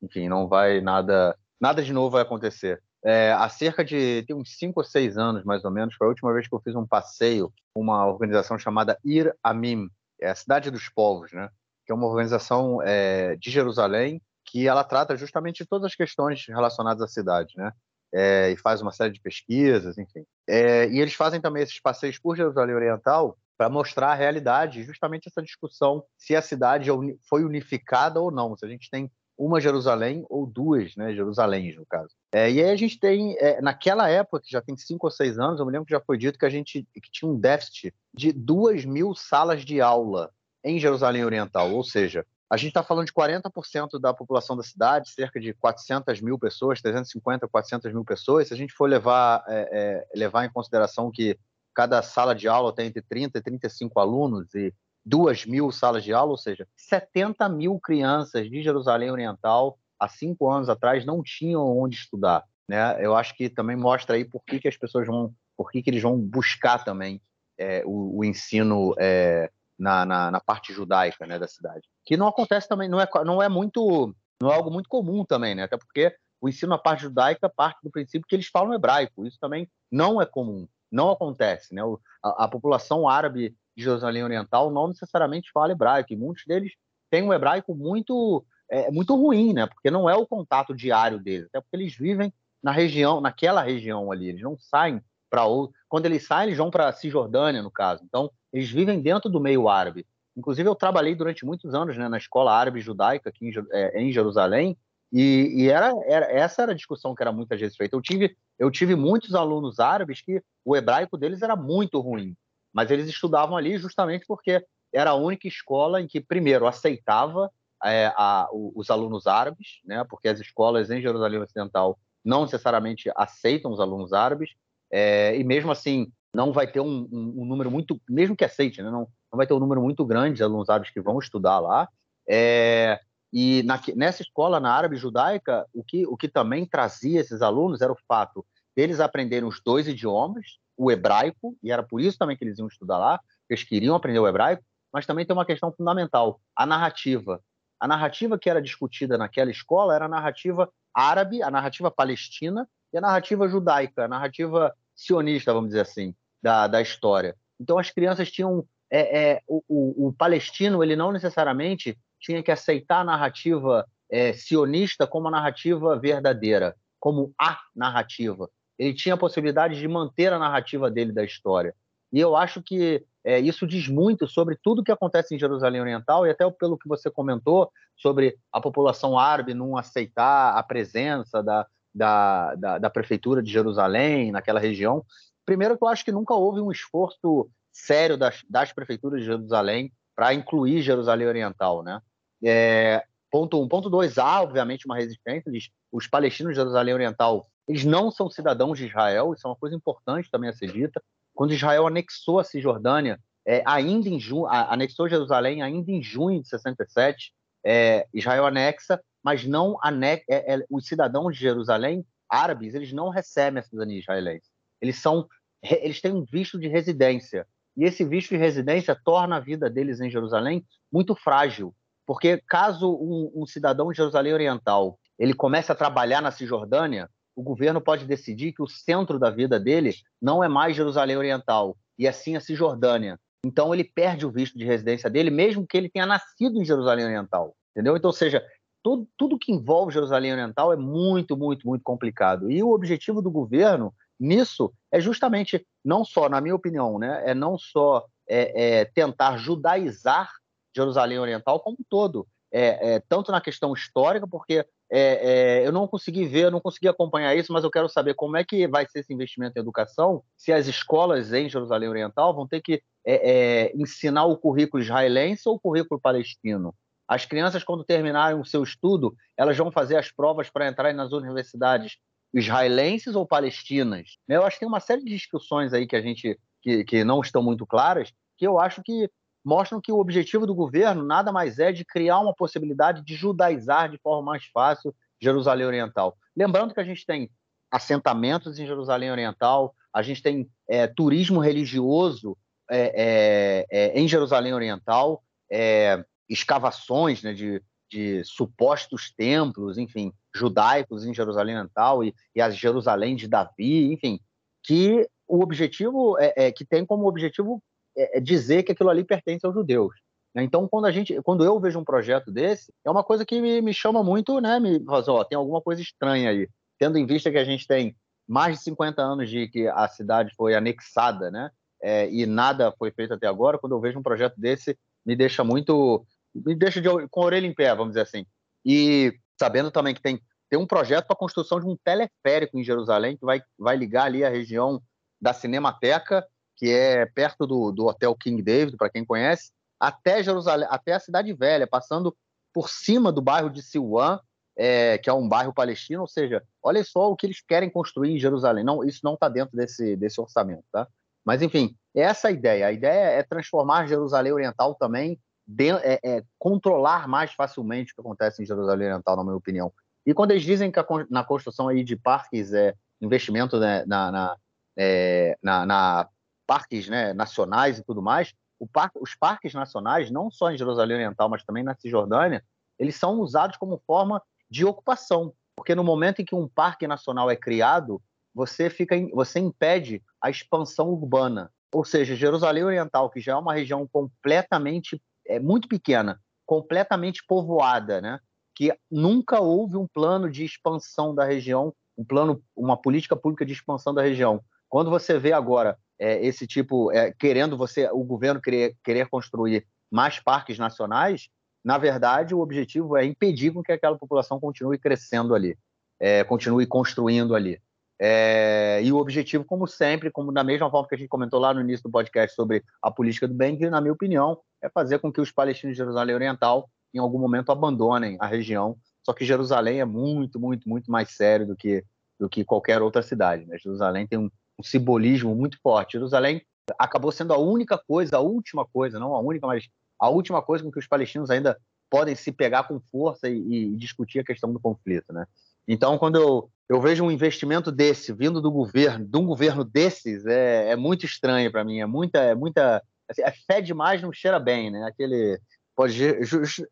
enfim, não vai nada, nada de novo vai acontecer. É, há cerca de tem uns cinco ou seis anos, mais ou menos, foi a última vez que eu fiz um passeio com uma organização chamada Ir Amim, é a Cidade dos Povos, né? que é uma organização é, de Jerusalém que ela trata justamente de todas as questões relacionadas à cidade, né? É, e faz uma série de pesquisas, enfim. É, e eles fazem também esses passeios por Jerusalém Oriental para mostrar a realidade, justamente essa discussão se a cidade é foi unificada ou não, se a gente tem uma Jerusalém ou duas, né, Jerusaléns, no caso. É, e aí a gente tem, é, naquela época, que já tem cinco ou seis anos, eu me lembro que já foi dito que a gente que tinha um déficit de duas mil salas de aula em Jerusalém Oriental, ou seja, a gente está falando de 40% da população da cidade, cerca de 400 mil pessoas, 350, 400 mil pessoas. Se a gente for levar, é, é, levar em consideração que cada sala de aula tem entre 30 e 35 alunos e duas mil salas de aula, ou seja, 70 mil crianças de Jerusalém Oriental há cinco anos atrás não tinham onde estudar. Né? Eu acho que também mostra aí por que, que as pessoas vão, por que, que eles vão buscar também é, o, o, ensino é, na, na, na, parte judaica né, da cidade. Que não acontece também, não é, não é muito, não é algo muito comum também, né? Até porque o ensino na parte judaica parte do princípio que eles falam hebraico. Isso também não é comum, não acontece, né? a, a população árabe de Jerusalém Oriental não necessariamente fala hebraico, e muitos deles têm um hebraico muito é, muito ruim, né? Porque não é o contato diário deles, até porque eles vivem na região, naquela região ali, eles não saem para outro. Quando eles saem, eles vão para Cisjordânia, no caso. Então, eles vivem dentro do meio árabe. Inclusive, eu trabalhei durante muitos anos né, na escola árabe judaica aqui em, é, em Jerusalém, e, e era, era, essa era a discussão que era muitas vezes feita. Eu tive, eu tive muitos alunos árabes que o hebraico deles era muito ruim mas eles estudavam ali justamente porque era a única escola em que, primeiro, aceitava é, a, os alunos árabes, né, porque as escolas em Jerusalém Ocidental não necessariamente aceitam os alunos árabes, é, e mesmo assim não vai ter um, um, um número muito, mesmo que aceite, né, não, não vai ter um número muito grande de alunos árabes que vão estudar lá. É, e na, nessa escola, na árabe judaica, o que, o que também trazia esses alunos era o fato deles aprenderem os dois idiomas, o hebraico, e era por isso também que eles iam estudar lá, eles queriam aprender o hebraico, mas também tem uma questão fundamental, a narrativa. A narrativa que era discutida naquela escola era a narrativa árabe, a narrativa palestina e a narrativa judaica, a narrativa sionista, vamos dizer assim, da, da história. Então as crianças tinham é, é, o, o, o, palestino ele não necessariamente tinha que aceitar a narrativa é, sionista como a narrativa verdadeira, como a narrativa ele tinha a possibilidade de manter a narrativa dele da história. E eu acho que é, isso diz muito sobre tudo que acontece em Jerusalém Oriental e até pelo que você comentou sobre a população árabe não aceitar a presença da, da, da, da prefeitura de Jerusalém naquela região. Primeiro, que eu acho que nunca houve um esforço sério das, das prefeituras de Jerusalém para incluir Jerusalém Oriental, né? É, ponto um. Ponto dois, há, obviamente, uma resistência. Os palestinos de Jerusalém Oriental, eles não são cidadãos de Israel, isso é uma coisa importante também a ser dita. Quando Israel anexou a Cisjordânia, é, ainda em junho, anexou Jerusalém ainda em junho de 67, é, Israel anexa, mas não anexa, é, é, os cidadãos de Jerusalém, árabes, eles não recebem a cidadania israelense. Eles são, eles têm um visto de residência e esse visto de residência torna a vida deles em Jerusalém muito frágil, porque caso um, um cidadão de Jerusalém Oriental ele comece a trabalhar na Cisjordânia, o governo pode decidir que o centro da vida dele não é mais Jerusalém Oriental, e assim a Cisjordânia. Então ele perde o visto de residência dele, mesmo que ele tenha nascido em Jerusalém Oriental. Entendeu? Então, ou seja, tudo, tudo que envolve Jerusalém Oriental é muito, muito, muito complicado. E o objetivo do governo nisso é justamente, não só, na minha opinião, né, é não só é, é, tentar judaizar Jerusalém Oriental como um todo. É, é, tanto na questão histórica, porque é, é, eu não consegui ver, eu não consegui acompanhar isso, mas eu quero saber como é que vai ser esse investimento em educação, se as escolas em Jerusalém Oriental vão ter que é, é, ensinar o currículo israelense ou o currículo palestino. As crianças, quando terminarem o seu estudo, elas vão fazer as provas para entrar nas universidades israelenses ou palestinas. Eu acho que tem uma série de discussões aí que a gente que, que não estão muito claras, que eu acho que mostram que o objetivo do governo nada mais é de criar uma possibilidade de judaizar de forma mais fácil Jerusalém Oriental. Lembrando que a gente tem assentamentos em Jerusalém Oriental, a gente tem é, turismo religioso é, é, é em Jerusalém Oriental, é, escavações né, de, de, supostos templos, enfim, judaicos em Jerusalém Oriental e, e a Jerusalém de Davi, enfim, que o objetivo é, é que tem como objetivo é, é, dizer que aquilo ali pertence aos judeus. Né? Então, quando a gente, quando eu vejo um projeto desse, é uma coisa que me, me chama muito, né? Me faz, ó, tem alguma coisa estranha aí, tendo em vista que a gente tem mais de 50 anos de que a cidade foi anexada, né? É, e nada foi feito até agora. Quando eu vejo um projeto desse, me deixa muito, me deixa de, com a orelha em pé, vamos dizer assim. E sabendo também que tem tem um projeto para a construção de um teleférico em Jerusalém que vai, vai ligar ali a região da Cinemateca que é perto do, do Hotel King David, para quem conhece, até Jerusalém, até a Cidade Velha, passando por cima do bairro de Silwan, é, que é um bairro palestino, ou seja, olha só o que eles querem construir em Jerusalém. Não, isso não está dentro desse, desse orçamento, tá? Mas enfim, essa é a ideia. A ideia é transformar Jerusalém Oriental também, de, é, é, controlar mais facilmente o que acontece em Jerusalém Oriental, na minha opinião. E quando eles dizem que a, na construção aí de parques é investimento né, na, na, é, na, na parques né, nacionais e tudo mais, par, os parques nacionais, não só em Jerusalém Oriental, mas também na Cisjordânia, eles são usados como forma de ocupação, porque no momento em que um parque nacional é criado, você fica, você impede a expansão urbana. Ou seja, Jerusalém Oriental, que já é uma região completamente é muito pequena, completamente povoada, né? Que nunca houve um plano de expansão da região, um plano, uma política pública de expansão da região. Quando você vê agora é, esse tipo, é, querendo você, o governo querer, querer construir mais parques nacionais, na verdade, o objetivo é impedir que aquela população continue crescendo ali, é, continue construindo ali. É, e o objetivo, como sempre, como da mesma forma que a gente comentou lá no início do podcast sobre a política do bem, na minha opinião, é fazer com que os palestinos de Jerusalém Oriental, em algum momento, abandonem a região. Só que Jerusalém é muito, muito, muito mais sério do que, do que qualquer outra cidade. Né? Jerusalém tem um, um simbolismo muito forte. Jerusalém acabou sendo a única coisa, a última coisa, não a única, mas a última coisa com que os palestinos ainda podem se pegar com força e, e discutir a questão do conflito, né? Então, quando eu, eu vejo um investimento desse vindo do governo, de um governo desses, é, é muito estranho para mim. É muita, é muita, assim, é fé demais não cheira bem, né? Aquele pode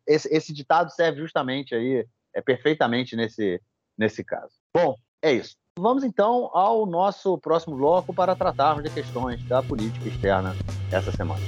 esse, esse ditado serve justamente aí, é perfeitamente nesse nesse caso. Bom, é isso. Vamos então ao nosso próximo bloco para tratarmos de questões da política externa essa semana.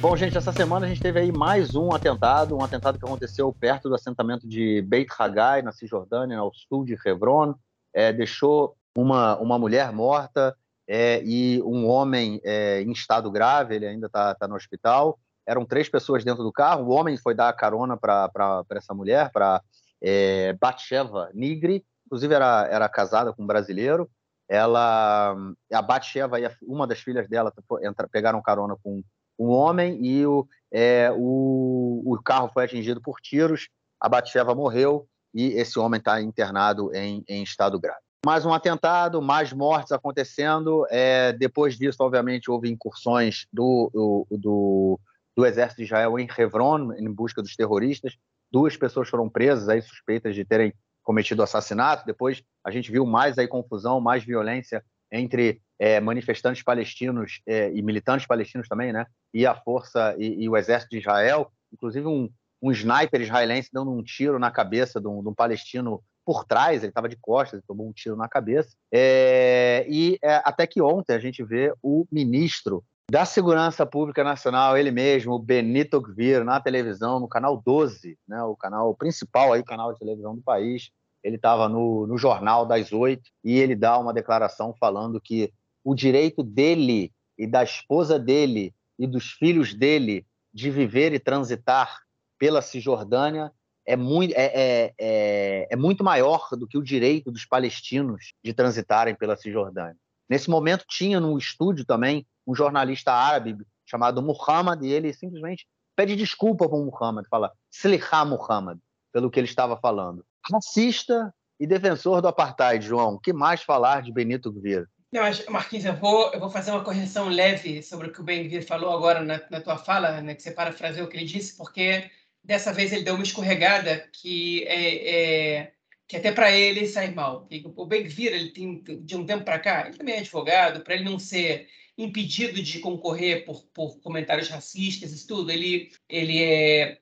Bom, gente, essa semana a gente teve aí mais um atentado, um atentado que aconteceu perto do assentamento de Beit Haggai, na Cisjordânia, ao sul de Hebron. É, deixou uma, uma mulher morta é, e um homem é, em estado grave, ele ainda está tá no hospital. Eram três pessoas dentro do carro. O homem foi dar carona para essa mulher, para é, Batsheva Nigri, inclusive era, era casada com um brasileiro. Ela, a Batsheva e uma das filhas dela entra, pegaram carona com um homem e o, é, o, o carro foi atingido por tiros. A Batsheva morreu e esse homem está internado em, em estado grave mais um atentado, mais mortes acontecendo. É, depois disso, obviamente, houve incursões do, do, do, do, exército de Israel em Hebron, em busca dos terroristas. Duas pessoas foram presas aí, suspeitas de terem cometido assassinato. Depois a gente viu mais aí confusão, mais violência entre é, manifestantes palestinos é, e militantes palestinos também, né? E a força e, e o exército de Israel. Inclusive um, um sniper israelense dando um tiro na cabeça de um, de um palestino por trás, ele estava de costas, tomou um tiro na cabeça. É, e até que ontem a gente vê o ministro da Segurança Pública Nacional, ele mesmo, o Benito Gvir, na televisão, no canal 12, né, o canal principal aí, canal de televisão do país. Ele estava no, no jornal das oito e ele dá uma declaração falando que o direito dele e da esposa dele e dos filhos dele de viver e transitar pela Cisjordânia é muito, é, é, é, é, muito maior do que o direito dos palestinos de transitarem pela Cisjordânia. Nesse momento, tinha no estúdio também um jornalista árabe chamado Muhammad, e ele simplesmente pede desculpa para o Muhammad, fala Sliha Muhammad, pelo que ele estava falando. Racista e defensor do apartheid, João. Que mais falar de Benito Gvir? Não, Marquinhos, eu vou, eu vou fazer uma correção leve sobre o que o Ben falou agora na, na tua fala, né, que você parafraseou o que ele disse, porque dessa vez ele deu uma escorregada que é, é que até para ele sai mal. O Ben-Gvir, ele tem de um tempo para cá, ele também é advogado, para ele não ser impedido de concorrer por, por comentários racistas e tudo, ele ele é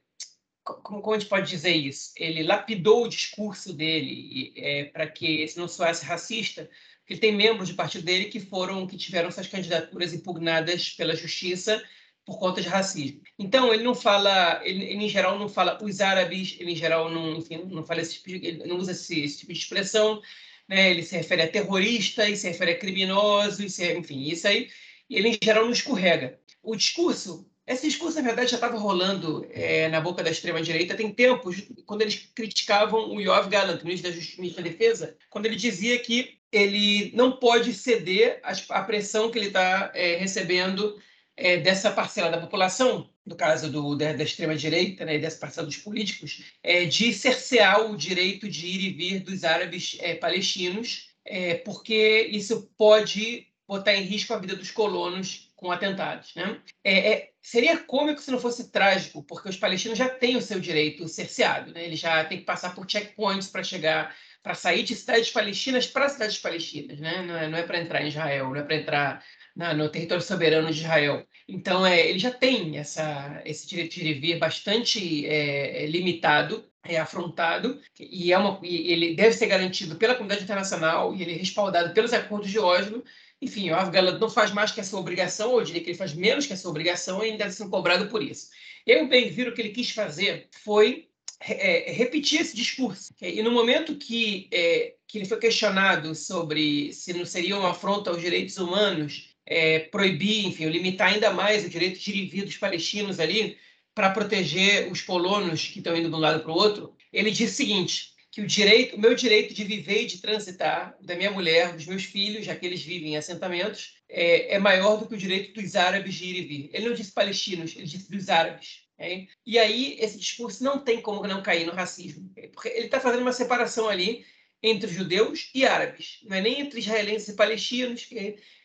como, como a gente pode dizer isso? Ele lapidou o discurso dele é, para que esse não soasse racista, porque tem membros do partido dele que foram que tiveram suas candidaturas impugnadas pela justiça por conta de racismo. Então, ele não fala, ele, ele, em geral não fala os árabes, ele em geral não, enfim, não fala esse tipo de, não usa esse, esse, tipo de expressão, né? Ele se refere a terrorista, e se refere a criminoso, e se, enfim, isso aí, ele em geral não escorrega. O discurso, esse discurso na verdade já estava rolando é, na boca da extrema direita tem tempos, quando eles criticavam o Yoav Gallant, ministro da Justiça e da Defesa, quando ele dizia que ele não pode ceder à pressão que ele está é, recebendo é, dessa parcela da população, no caso do, da, da extrema-direita, né, dessa parcela dos políticos, é, de cercear o direito de ir e vir dos árabes é, palestinos, é, porque isso pode botar em risco a vida dos colonos com atentados. Né? É, é, seria cômico se não fosse trágico, porque os palestinos já têm o seu direito cerceado, né? eles já têm que passar por checkpoints para chegar para sair de cidades palestinas para cidades palestinas, né? Não é, não é para entrar em Israel, não é para entrar na, no território soberano de Israel. Então, é, ele já tem essa, esse direito de vir bastante é, é, limitado, é, afrontado, e, é uma, e ele deve ser garantido pela comunidade internacional e ele é respaldado pelos acordos de Oslo. Enfim, o Afgalad não faz mais que a sua obrigação, ou eu diria que ele faz menos que a sua obrigação e ainda deve ser cobrado por isso. Eu, o Ben-Vir, o que ele quis fazer foi é, repetir esse discurso. E no momento que, é, que ele foi questionado sobre se não seria uma afronta aos direitos humanos é, proibir, enfim, limitar ainda mais o direito de ir e vir dos palestinos ali para proteger os colonos que estão indo de um lado para o outro, ele diz o seguinte, que o direito, o meu direito de viver e de transitar, da minha mulher, dos meus filhos, já que eles vivem em assentamentos, é, é maior do que o direito dos árabes de ir e vir. Ele não disse palestinos, ele disse dos árabes. Okay? E aí esse discurso não tem como não cair no racismo, porque ele está fazendo uma separação ali entre judeus e árabes, não é nem entre israelenses e palestinos,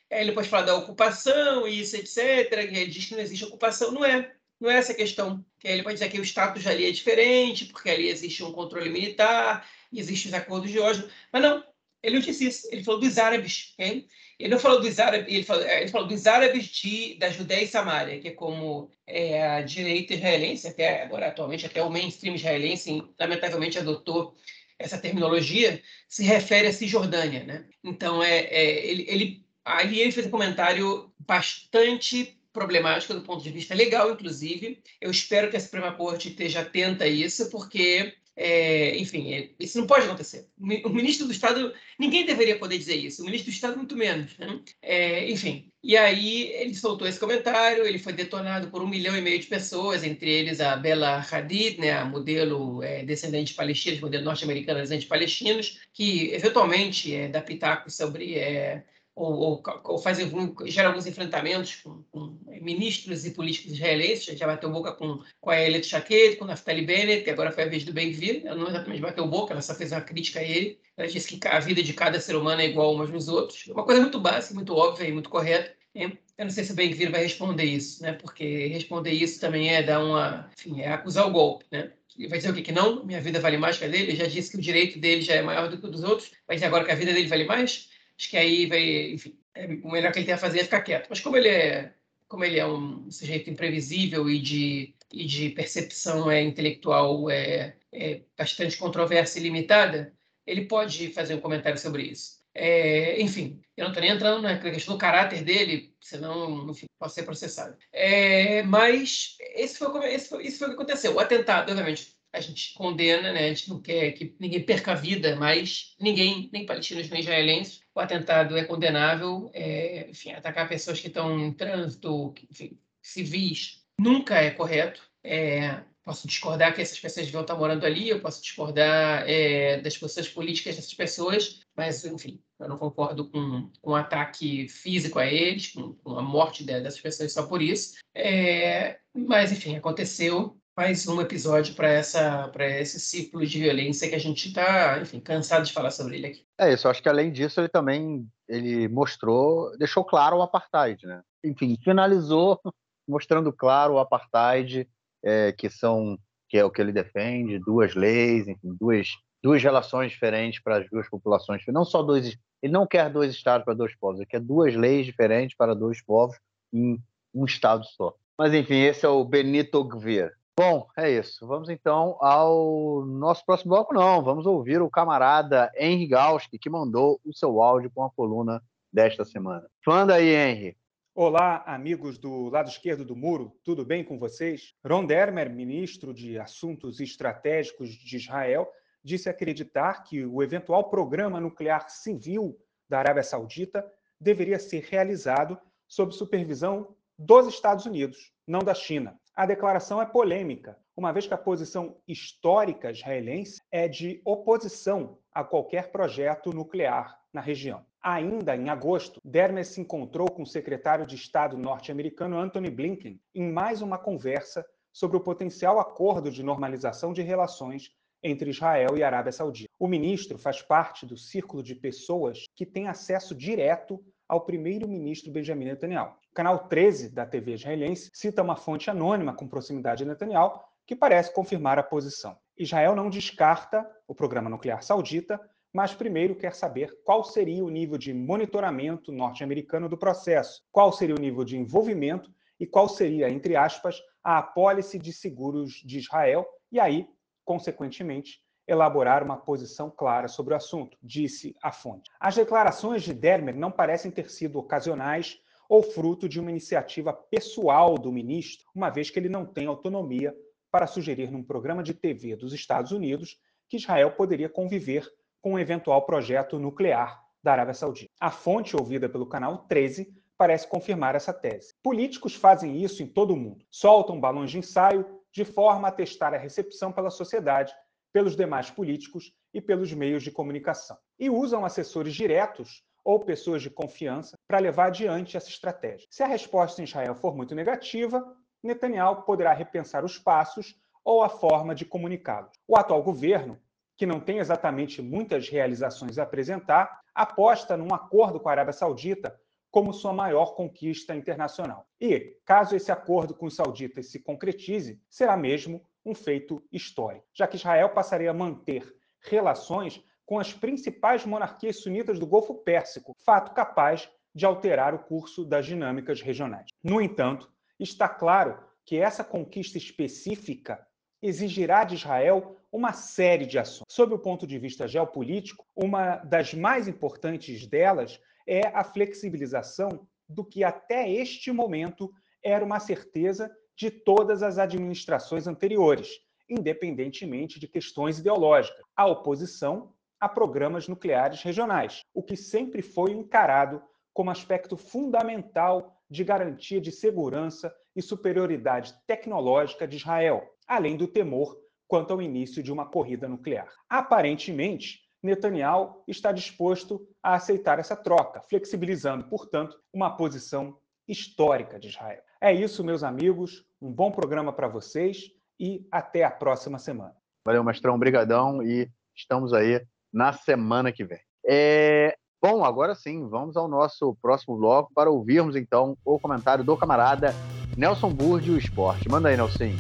ele pode falar da ocupação, isso, etc. Ele diz que não existe ocupação. Não é. Não é essa a questão. Ele pode dizer que o status ali é diferente, porque ali existe um controle militar, existem os acordos de Oslo. Mas não, ele não disse isso. Ele falou dos árabes. Okay? Ele não falou dos árabes, ele falou, ele falou dos árabes de, da Judéia e Samária, que é como é, a direita israelense, até agora atualmente, até o mainstream israelense, lamentavelmente adotou essa terminologia, se refere a Cisjordânia. Né? Então, é, é ele, ele Ali ele fez um comentário bastante problemática do ponto de vista legal, inclusive. Eu espero que a Suprema Corte esteja atenta a isso, porque é, enfim, é, isso não pode acontecer. O ministro do Estado, ninguém deveria poder dizer isso, o ministro do Estado, muito menos. Né? É, enfim, e aí ele soltou esse comentário, ele foi detonado por um milhão e meio de pessoas, entre eles a Bela Hadid, né, a modelo é, descendente de palestinos, modelo norte-americana descendente de palestinos, que eventualmente é, dá pitaco sobre é, ou, ou, ou fazem, gera alguns enfrentamentos com, com, ministros e políticos israelenses, já bateu boca com, com a Elet Shaked, com Naftali Bennett, e agora foi a vez do Ben-Gvir, ela não exatamente bateu boca, ela só fez uma crítica a ele, ela disse que a vida de cada ser humano é igual umas nos outros, uma coisa muito básica, muito óbvia e muito correta, eu não sei se o Ben-Gvir vai responder isso, né? porque responder isso também é dar uma, enfim, é acusar o golpe, né? Ele vai dizer o quê? Que não, minha vida vale mais que a dele, ele já disse que o direito dele já é maior do que o dos outros, dizer agora que a vida dele vale mais? Acho que aí vai, enfim, é, o melhor que ele tem a fazer é ficar quieto. Mas como ele é, como ele é um sujeito imprevisível e de, e de percepção é, intelectual é, é bastante controversa e limitada, ele pode fazer um comentário sobre isso. É, enfim, eu não estou nem entrando na questão do caráter dele, senão, enfim, posso ser processado. É, mas esse foi, esse, foi, esse foi o que aconteceu. O atentado, obviamente, a gente condena, né? a gente não quer que ninguém perca a vida, mas ninguém, nem palestinos nem israelenses, o atentado é condenável. É, enfim, atacar pessoas que estão em trânsito, enfim, civis, nunca é correto. É, posso discordar que essas pessoas deviam estar morando ali, eu posso discordar é, das posições políticas dessas pessoas, mas, enfim, eu não concordo com, com um ataque físico a eles, com, com a morte dessas pessoas só por isso. É, mas, enfim, aconteceu mais um episódio para essa para esse ciclo de violência que a gente está, enfim, cansado de falar sobre ele aqui. É isso, acho que além disso ele também ele mostrou, deixou claro o apartheid, né? Enfim, finalizou mostrando claro o apartheid, é, que são que é o que ele defende, duas leis, enfim, duas duas relações diferentes para as duas populações, não só dois, ele não quer dois estados para dois povos, ele quer duas leis diferentes para dois povos em um estado só. Mas enfim, esse é o Benito Gvir. Bom, é isso. Vamos então ao nosso próximo bloco, não. Vamos ouvir o camarada Henry Gauski, que mandou o seu áudio com a coluna desta semana. Manda aí, Henry. Olá, amigos do lado esquerdo do muro, tudo bem com vocês? Ron Dermer, ministro de Assuntos Estratégicos de Israel, disse acreditar que o eventual programa nuclear civil da Arábia Saudita deveria ser realizado sob supervisão dos Estados Unidos, não da China. A declaração é polêmica, uma vez que a posição histórica israelense é de oposição a qualquer projeto nuclear na região. Ainda em agosto, Dermes se encontrou com o secretário de Estado norte-americano Anthony Blinken em mais uma conversa sobre o potencial acordo de normalização de relações entre Israel e Arábia Saudita. O ministro faz parte do círculo de pessoas que têm acesso direto ao primeiro-ministro Benjamin Netanyahu. O canal 13 da TV israelense cita uma fonte anônima com proximidade a Netanyahu que parece confirmar a posição. Israel não descarta o programa nuclear saudita, mas primeiro quer saber qual seria o nível de monitoramento norte-americano do processo, qual seria o nível de envolvimento e qual seria, entre aspas, a apólice de seguros de Israel, e aí, consequentemente, elaborar uma posição clara sobre o assunto, disse a fonte. As declarações de Dermer não parecem ter sido ocasionais ou fruto de uma iniciativa pessoal do ministro, uma vez que ele não tem autonomia para sugerir num programa de TV dos Estados Unidos que Israel poderia conviver com um eventual projeto nuclear da Arábia Saudita. A fonte ouvida pelo canal 13 parece confirmar essa tese. Políticos fazem isso em todo o mundo. Soltam balões de ensaio de forma a testar a recepção pela sociedade, pelos demais políticos e pelos meios de comunicação. E usam assessores diretos ou pessoas de confiança para levar adiante essa estratégia. Se a resposta em Israel for muito negativa, Netanyahu poderá repensar os passos ou a forma de comunicá-los. O atual governo, que não tem exatamente muitas realizações a apresentar, aposta num acordo com a Arábia Saudita como sua maior conquista internacional. E, caso esse acordo com os sauditas se concretize, será mesmo um feito histórico, já que Israel passaria a manter relações com as principais monarquias sunitas do Golfo Pérsico, fato capaz de alterar o curso das dinâmicas regionais. No entanto, está claro que essa conquista específica exigirá de Israel uma série de ações. Sob o ponto de vista geopolítico, uma das mais importantes delas é a flexibilização do que até este momento era uma certeza de todas as administrações anteriores, independentemente de questões ideológicas, a oposição a programas nucleares regionais, o que sempre foi encarado como aspecto fundamental de garantia de segurança e superioridade tecnológica de Israel, além do temor quanto ao início de uma corrida nuclear. Aparentemente, Netanyahu está disposto a aceitar essa troca, flexibilizando, portanto, uma posição histórica de Israel. É isso, meus amigos. Um bom programa para vocês e até a próxima semana. Valeu, Mestrão. Obrigadão e estamos aí na semana que vem. É... Bom, agora sim, vamos ao nosso próximo bloco para ouvirmos então o comentário do camarada Nelson Burdi, o esporte. Manda aí, Nelson.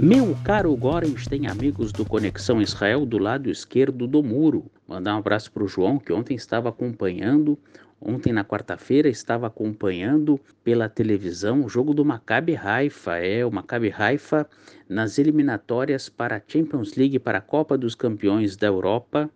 Meu caro Gorenstein, amigos do Conexão Israel do lado esquerdo do muro. Mandar um abraço para o João, que ontem estava acompanhando, ontem na quarta-feira estava acompanhando pela televisão o jogo do Maccabi Haifa. É, o Maccabi Haifa nas eliminatórias para a Champions League, para a Copa dos Campeões da Europa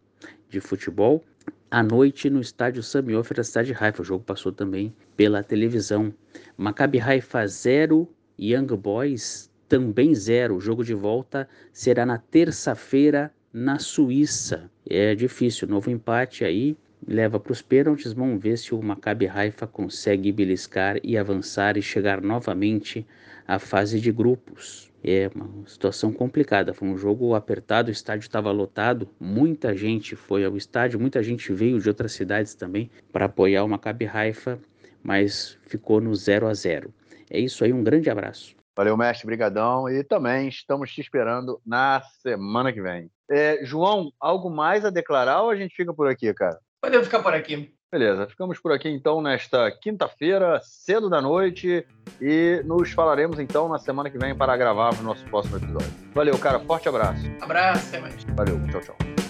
de futebol. À noite no estádio Sami Ofer, da cidade de Haifa. O jogo passou também pela televisão. Maccabi Haifa 0, Young Boys também zero. O jogo de volta será na terça-feira na Suíça. É difícil, novo empate aí leva para os pênaltis. Vamos ver se o Maccabi Haifa consegue beliscar e avançar e chegar novamente à fase de grupos. É uma situação complicada. Foi um jogo apertado, o estádio estava lotado, muita gente foi ao estádio, muita gente veio de outras cidades também para apoiar o Maccabi Haifa, mas ficou no 0 a 0. É isso aí, um grande abraço. Valeu, mestre, brigadão. E também estamos te esperando na semana que vem. É, João, algo mais a declarar ou a gente fica por aqui, cara? Podemos ficar por aqui. Beleza, ficamos por aqui então nesta quinta-feira, cedo da noite, e nos falaremos então na semana que vem para gravar o nosso próximo episódio. Valeu, cara, forte abraço. Abraço, até mais. Valeu, tchau, tchau.